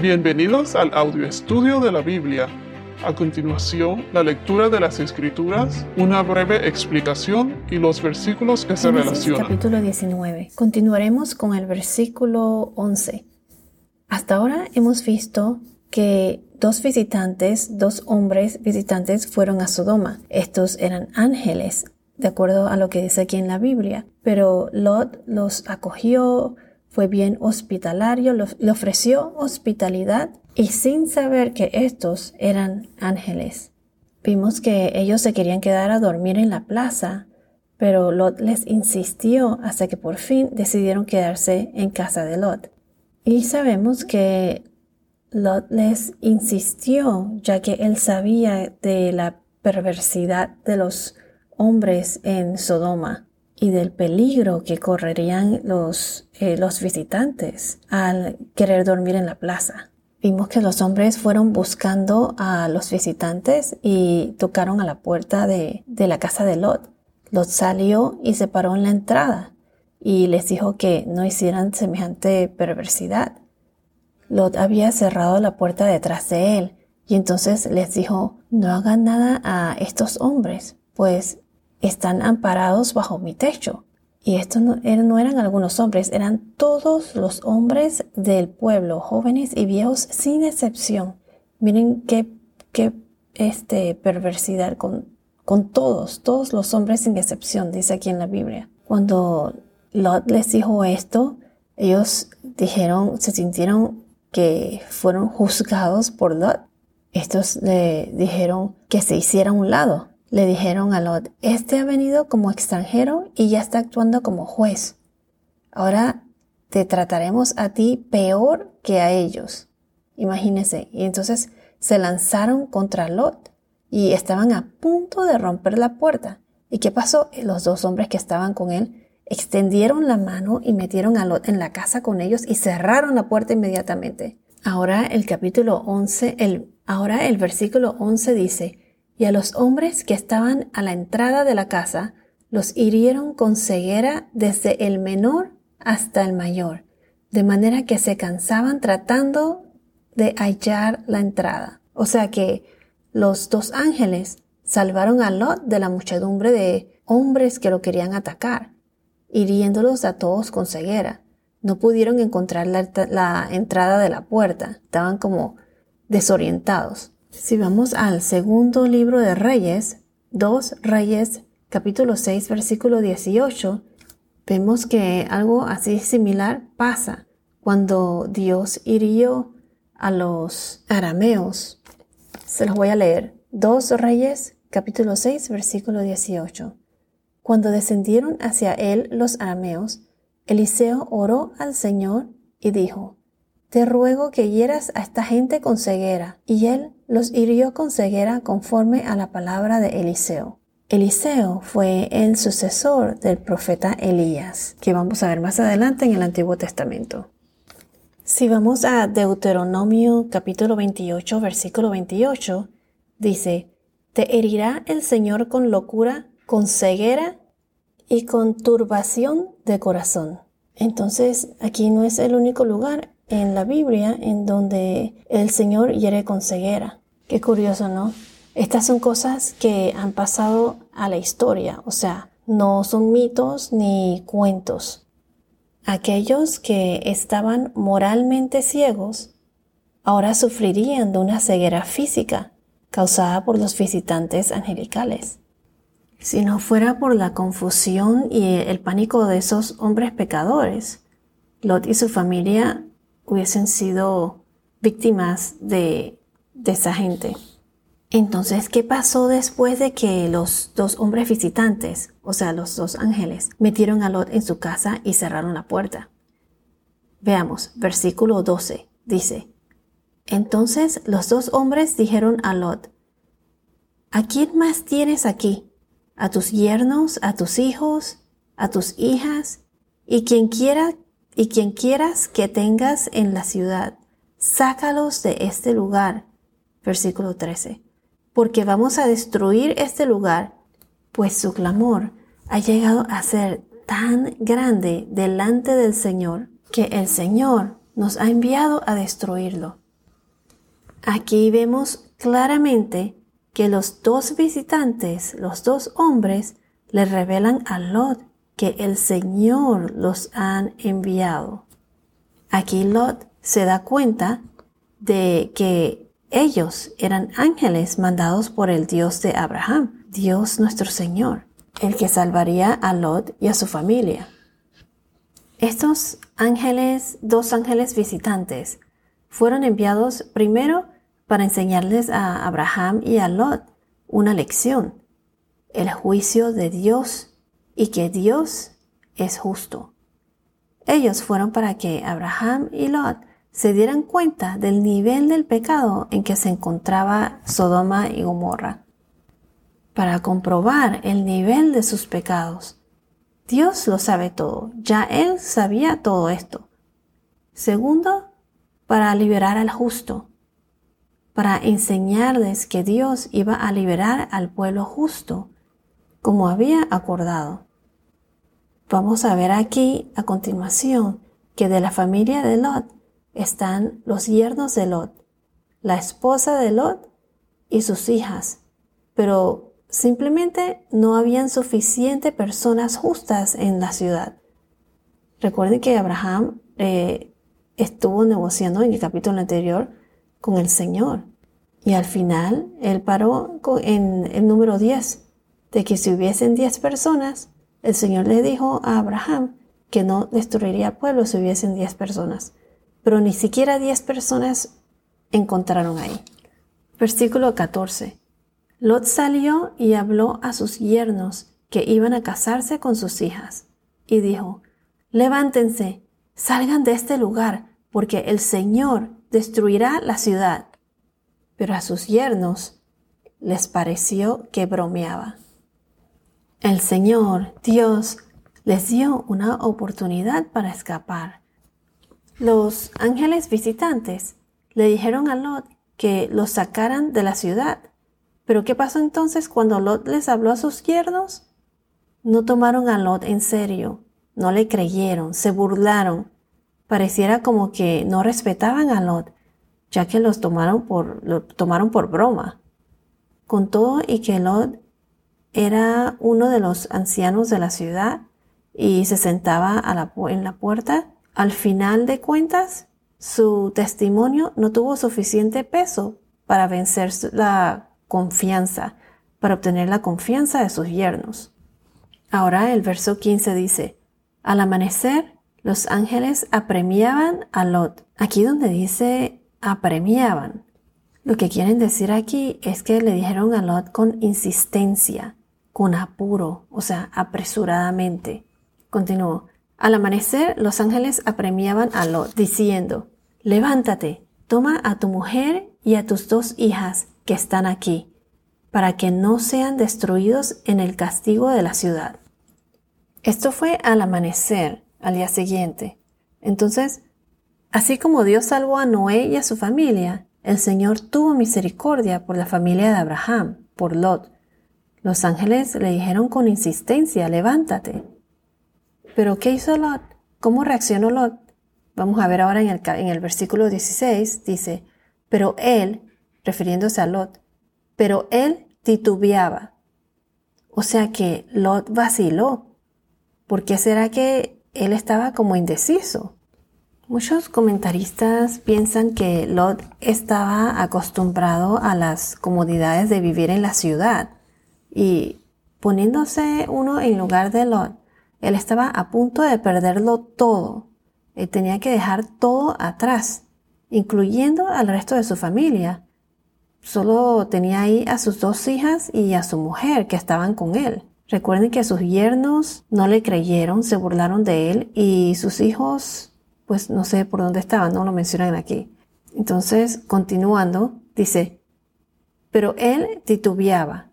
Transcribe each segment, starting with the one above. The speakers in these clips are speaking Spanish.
Bienvenidos al audio estudio de la Biblia. A continuación, la lectura de las Escrituras, una breve explicación y los versículos que se Génesis, relacionan. capítulo 19. Continuaremos con el versículo 11. Hasta ahora hemos visto que dos visitantes, dos hombres visitantes fueron a Sodoma. Estos eran ángeles, de acuerdo a lo que dice aquí en la Biblia. Pero Lot los acogió, fue bien hospitalario, le ofreció hospitalidad y sin saber que estos eran ángeles. Vimos que ellos se querían quedar a dormir en la plaza, pero Lot les insistió hasta que por fin decidieron quedarse en casa de Lot. Y sabemos que Lot les insistió, ya que él sabía de la perversidad de los hombres en Sodoma y del peligro que correrían los, eh, los visitantes al querer dormir en la plaza. Vimos que los hombres fueron buscando a los visitantes y tocaron a la puerta de, de la casa de Lot. Lot salió y se paró en la entrada y les dijo que no hicieran semejante perversidad. Lot había cerrado la puerta detrás de él y entonces les dijo, no hagan nada a estos hombres, pues están amparados bajo mi techo. Y estos no, eran- no eran algunos hombres, eran todos los hombres del pueblo, jóvenes y viejos sin excepción. Miren qué, qué este, perversidad con, con todos, todos los hombres sin excepción, dice aquí en la Biblia. Cuando Lot les dijo esto, ellos dijeron, se sintieron que fueron juzgados por Lot. Estos le dijeron que se hiciera a un lado. Le dijeron a Lot, este ha venido como extranjero y ya está actuando como juez. Ahora te trataremos a ti peor que a ellos. Imagínense. Y entonces se lanzaron contra Lot y estaban a punto de romper la puerta. ¿Y qué pasó? Los dos hombres que estaban con él extendieron la mano y metieron a Lot en la casa con ellos y cerraron la puerta inmediatamente. Ahora el capítulo 11, el, ahora el versículo 11 dice, y a los hombres que estaban a la entrada de la casa los hirieron con ceguera desde el menor hasta el mayor, de manera que se cansaban tratando de hallar la entrada. O sea que los dos ángeles salvaron a Lot de la muchedumbre de hombres que lo querían atacar, hiriéndolos a todos con ceguera. No pudieron encontrar la, la entrada de la puerta, estaban como desorientados. Si vamos al segundo libro de Reyes, 2 Reyes, capítulo 6, versículo 18, vemos que algo así similar pasa cuando Dios hirió a los arameos. Se los voy a leer. 2 Reyes, capítulo 6, versículo 18. Cuando descendieron hacia él los arameos, Eliseo oró al Señor y dijo, Te ruego que hieras a esta gente con ceguera. Y él los hirió con ceguera conforme a la palabra de Eliseo. Eliseo fue el sucesor del profeta Elías, que vamos a ver más adelante en el Antiguo Testamento. Si vamos a Deuteronomio capítulo 28, versículo 28, dice, Te herirá el Señor con locura, con ceguera y con turbación de corazón. Entonces, aquí no es el único lugar en la Biblia en donde el Señor hiere con ceguera. Qué curioso, ¿no? Estas son cosas que han pasado a la historia, o sea, no son mitos ni cuentos. Aquellos que estaban moralmente ciegos ahora sufrirían de una ceguera física causada por los visitantes angelicales. Si no fuera por la confusión y el pánico de esos hombres pecadores, Lot y su familia hubiesen sido víctimas de, esa gente. Entonces, ¿qué pasó después de que los dos hombres visitantes, o sea, los dos ángeles, metieron a Lot en su casa y cerraron la puerta? Veamos, versículo 12 dice, Entonces los dos hombres dijeron a Lot, ¿A quién más tienes aquí? ¿A tus yernos, a tus hijos, a tus hijas, y quien quiera y quien quieras que tengas en la ciudad? Sácalos de este lugar. Versículo 13 porque vamos a destruir este lugar, pues su clamor ha llegado a ser tan grande delante del Señor que el Señor nos ha enviado a destruirlo. Aquí vemos claramente que los dos visitantes, los dos hombres, le revelan a Lot que el Señor los han enviado. Aquí Lot se da cuenta de que ellos eran ángeles mandados por el Dios de Abraham, Dios nuestro Señor, el que salvaría a Lot y a su familia. Estos ángeles, dos ángeles visitantes, fueron enviados primero para enseñarles a Abraham y a Lot una lección, el juicio de Dios y que Dios es justo. Ellos fueron para que Abraham y Lot se dieran cuenta del nivel del pecado en que se encontraba Sodoma y Gomorra, para comprobar el nivel de sus pecados. Dios lo sabe todo, ya Él sabía todo esto. Segundo, para liberar al justo, para enseñarles que Dios iba a liberar al pueblo justo, como había acordado. Vamos a ver aquí a continuación que de la familia de Lot están los yernos de Lot, la esposa de Lot y sus hijas, pero simplemente no habían suficiente personas justas en la ciudad. Recuerden que Abraham eh, estuvo negociando en el capítulo anterior con el Señor y al final él paró en el número 10, de que si hubiesen 10 personas, el Señor le dijo a Abraham que no destruiría el pueblo si hubiesen 10 personas pero ni siquiera diez personas encontraron ahí. Versículo 14. Lot salió y habló a sus yernos que iban a casarse con sus hijas, y dijo, Levántense, salgan de este lugar, porque el Señor destruirá la ciudad. Pero a sus yernos les pareció que bromeaba. El Señor, Dios, les dio una oportunidad para escapar los ángeles visitantes le dijeron a Lot que los sacaran de la ciudad. Pero ¿qué pasó entonces cuando Lot les habló a sus yernos? No tomaron a Lot en serio, no le creyeron, se burlaron. Pareciera como que no respetaban a Lot, ya que los tomaron por, lo tomaron por broma. Con todo y que Lot era uno de los ancianos de la ciudad y se sentaba en la puerta, al final de cuentas, su testimonio no tuvo suficiente peso para vencer la confianza, para obtener la confianza de sus yernos. Ahora el verso 15 dice, al amanecer los ángeles apremiaban a Lot. Aquí donde dice apremiaban, lo que quieren decir aquí es que le dijeron a Lot con insistencia, con apuro, o sea, apresuradamente. Continúo. Al amanecer, los ángeles apremiaban a Lot, diciendo, Levántate, toma a tu mujer y a tus dos hijas que están aquí, para que no sean destruidos en el castigo de la ciudad. Esto fue al amanecer, al día siguiente. Entonces, así como Dios salvó a Noé y a su familia, el Señor tuvo misericordia por la familia de Abraham, por Lot. Los ángeles le dijeron con insistencia, levántate, pero ¿qué hizo Lot? ¿Cómo reaccionó Lot? Vamos a ver ahora en el, versículo 16, dice, pero él, refiriéndose a Lot, pero él titubeaba. O sea que Lot vaciló. ¿Por qué será que él estaba como indeciso? Muchos comentaristas piensan que Lot estaba acostumbrado a las comodidades de vivir en la ciudad y poniéndose uno en lugar de Lot, él estaba a punto de perderlo todo. Él tenía que dejar todo atrás, incluyendo al resto de su familia. Solo tenía ahí a sus dos hijas y a su mujer que estaban con él. Recuerden que sus yernos no le creyeron, se burlaron de él y sus hijos, pues no sé por dónde estaban, no lo mencionan aquí. Entonces, continuando, dice, pero él titubeaba.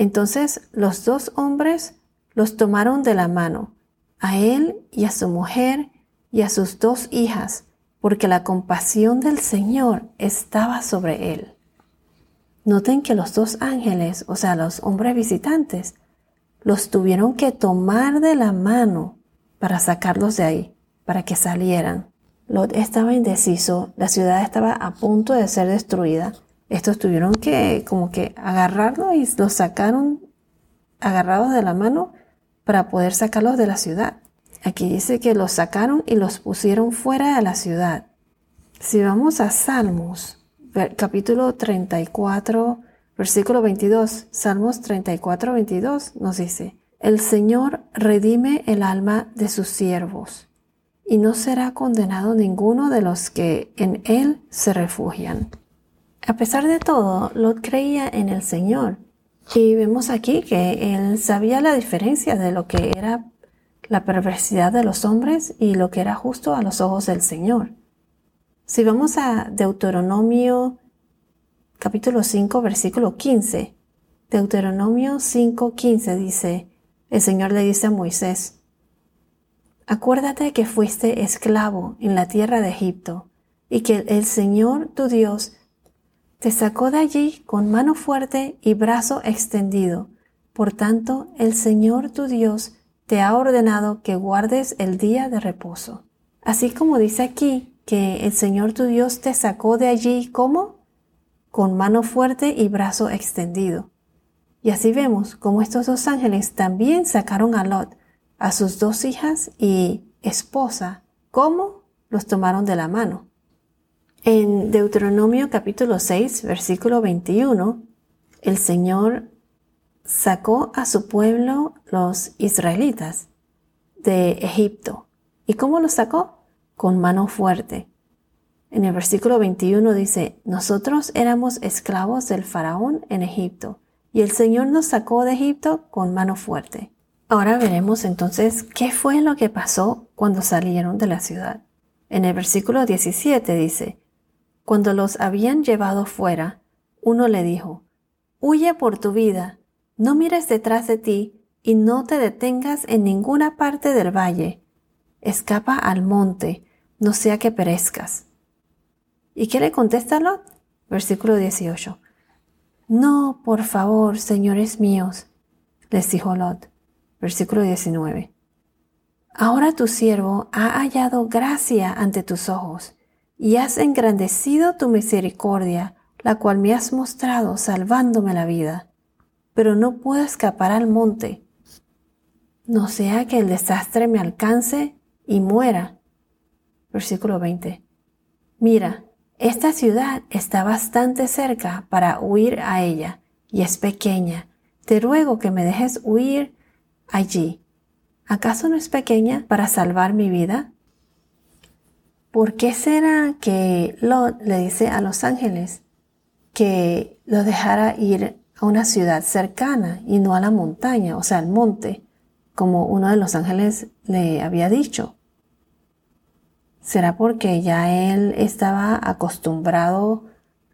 Entonces los dos hombres los tomaron de la mano, a él y a su mujer y a sus dos hijas, porque la compasión del Señor estaba sobre él. Noten que los dos ángeles, o sea, los hombres visitantes, los tuvieron que tomar de la mano para sacarlos de ahí, para que salieran. Lot estaba indeciso, la ciudad estaba a punto de ser destruida. Estos tuvieron que como que agarrarlo y los sacaron agarrados de la mano para poder sacarlos de la ciudad. Aquí dice que los sacaron y los pusieron fuera de la ciudad. Si vamos a Salmos, capítulo 34, versículo 22, Salmos 34, 22 nos dice, El Señor redime el alma de sus siervos y no será condenado ninguno de los que en Él se refugian. A pesar de todo, Lot creía en el Señor y vemos aquí que él sabía la diferencia de lo que era la perversidad de los hombres y lo que era justo a los ojos del Señor. Si vamos a Deuteronomio capítulo 5 versículo 15, Deuteronomio 5:15 dice, el Señor le dice a Moisés, Acuérdate que fuiste esclavo en la tierra de Egipto y que el Señor tu Dios te sacó de allí con mano fuerte y brazo extendido. Por tanto, el Señor tu Dios te ha ordenado que guardes el día de reposo. Así como dice aquí que el Señor tu Dios te sacó de allí como con mano fuerte y brazo extendido. Y así vemos como estos dos ángeles también sacaron a Lot, a sus dos hijas y esposa, como los tomaron de la mano. En Deuteronomio capítulo 6, versículo 21, el Señor sacó a su pueblo, los israelitas, de Egipto. ¿Y cómo los sacó? Con mano fuerte. En el versículo 21 dice, nosotros éramos esclavos del faraón en Egipto, y el Señor nos sacó de Egipto con mano fuerte. Ahora veremos entonces qué fue lo que pasó cuando salieron de la ciudad. En el versículo 17 dice, cuando los habían llevado fuera, uno le dijo, Huye por tu vida, no mires detrás de ti y no te detengas en ninguna parte del valle. Escapa al monte, no sea que perezcas. ¿Y qué le contesta Lot? Versículo 18. No, por favor, señores míos, les dijo Lot. Versículo 19. Ahora tu siervo ha hallado gracia ante tus ojos y has engrandecido tu misericordia, la cual me has mostrado salvándome la vida. Pero no puedo escapar al monte, no sea que el desastre me alcance y muera. Versículo 20. Mira, esta ciudad está bastante cerca para huir a ella, y es pequeña. Te ruego que me dejes huir allí. ¿Acaso no es pequeña para salvar mi vida? ¿Por qué será que Lot le dice a los ángeles que lo dejara ir a una ciudad cercana y no a la montaña, o sea, al monte, como uno de los ángeles le había dicho? ¿Será porque ya él estaba acostumbrado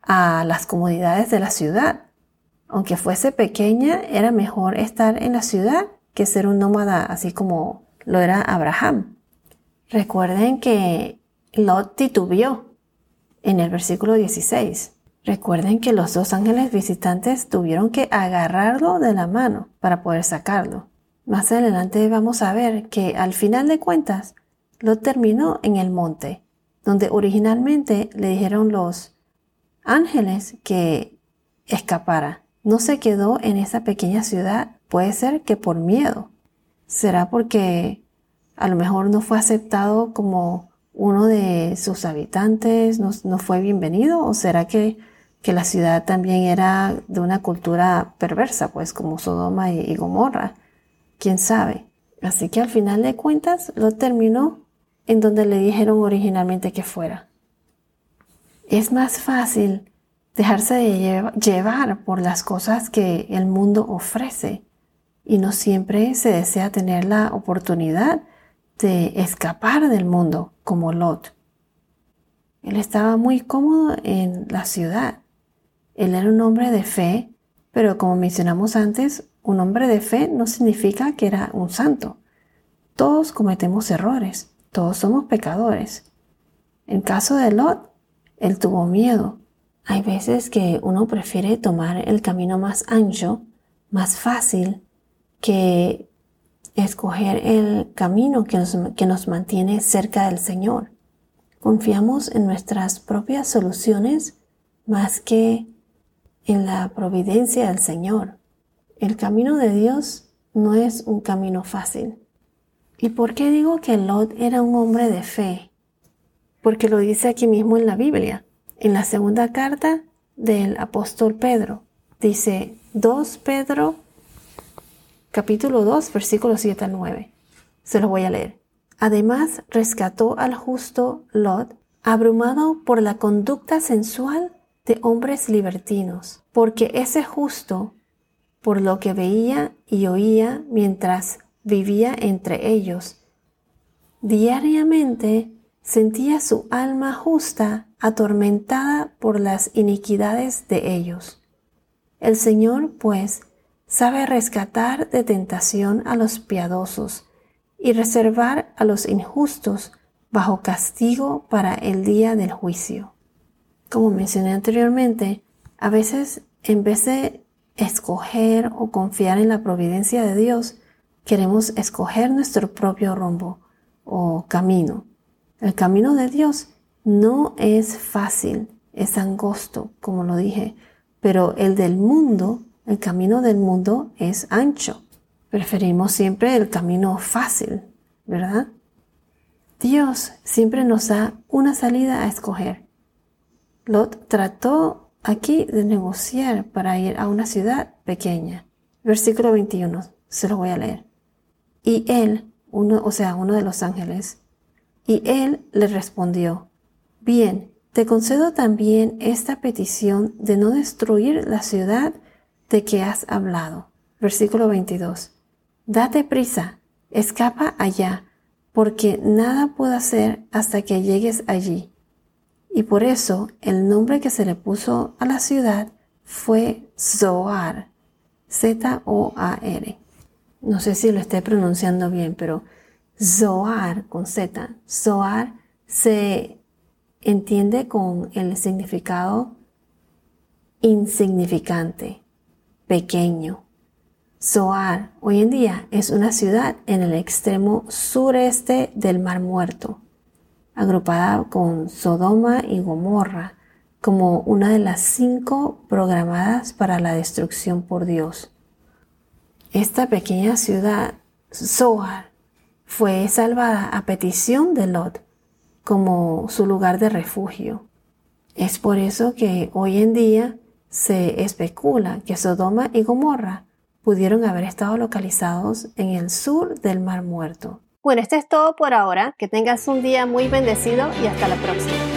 a las comodidades de la ciudad? Aunque fuese pequeña, era mejor estar en la ciudad que ser un nómada así como lo era Abraham. Recuerden que Lot titubió en el versículo 16. Recuerden que los dos ángeles visitantes tuvieron que agarrarlo de la mano para poder sacarlo. Más adelante vamos a ver que al final de cuentas, Lot terminó en el monte, donde originalmente le dijeron los ángeles que escapara. No se quedó en esa pequeña ciudad, puede ser que por miedo. ¿Será porque a lo mejor no fue aceptado como uno de sus habitantes no, fue bienvenido o será que, que, la ciudad también era de una cultura perversa, pues como Sodoma y, Gomorra? ¿Quién sabe? Así que al final de cuentas lo terminó en donde le dijeron originalmente que fuera. Es más fácil dejarse de llevar por las cosas que el mundo ofrece y no siempre se desea tener la oportunidad de escapar del mundo como Lot. Él estaba muy cómodo en la ciudad. Él era un hombre de fe, pero como mencionamos antes, un hombre de fe no significa que era un santo. Todos cometemos errores, todos somos pecadores. En caso de Lot, él tuvo miedo. Hay veces que uno prefiere tomar el camino más ancho, más fácil, que escoger el camino que nos, que nos mantiene cerca del Señor. Confiamos en nuestras propias soluciones más que en la providencia del Señor. El camino de Dios no es un camino fácil. ¿Y por qué digo que Lot era un hombre de fe? Porque lo dice aquí mismo en la Biblia, en la segunda carta del apóstol Pedro. Dice 2 Pedro capítulo 2 versículos 7 al 9. Se lo voy a leer. Además rescató al justo Lot, abrumado por la conducta sensual de hombres libertinos, porque ese justo, por lo que veía y oía mientras vivía entre ellos, diariamente sentía su alma justa atormentada por las iniquidades de ellos. El Señor, pues, sabe rescatar de tentación a los piadosos y reservar a los injustos bajo castigo para el día del juicio. Como mencioné anteriormente, a veces en vez de escoger o confiar en la providencia de Dios, queremos escoger nuestro propio rumbo o camino. El camino de Dios no es fácil, es angosto, como lo dije, pero el del mundo, el camino del mundo es ancho. Preferimos siempre el camino fácil, ¿verdad? Dios siempre nos da una salida a escoger. Lot trató aquí de negociar para ir a una ciudad pequeña. Versículo 21, se lo voy a leer. Y él, uno, o sea, uno de los ángeles, y él le respondió, Bien, te concedo también esta petición de no destruir la ciudad de que has hablado. Versículo 22. Date prisa, escapa allá, porque nada puedo hacer hasta que llegues allí y por eso el nombre que se le puso a la ciudad fue Zoar, Z-O-A-R. No sé si lo estoy pronunciando bien, pero Zoar con Z. Zoar se entiende con el significado insignificante, pequeño. Zoar hoy en día es una ciudad en el extremo sureste del Mar Muerto agrupada con Sodoma y Gomorra como una de las cinco programadas para la destrucción por Dios. Esta pequeña ciudad, Zoar, fue salvada a petición de Lot como su lugar de refugio. Es por eso que hoy en día se especula que Sodoma y Gomorra pudieron haber estado localizados en el sur del Mar Muerto. Bueno, esto es todo por ahora. Que tengas un día muy bendecido y hasta la próxima.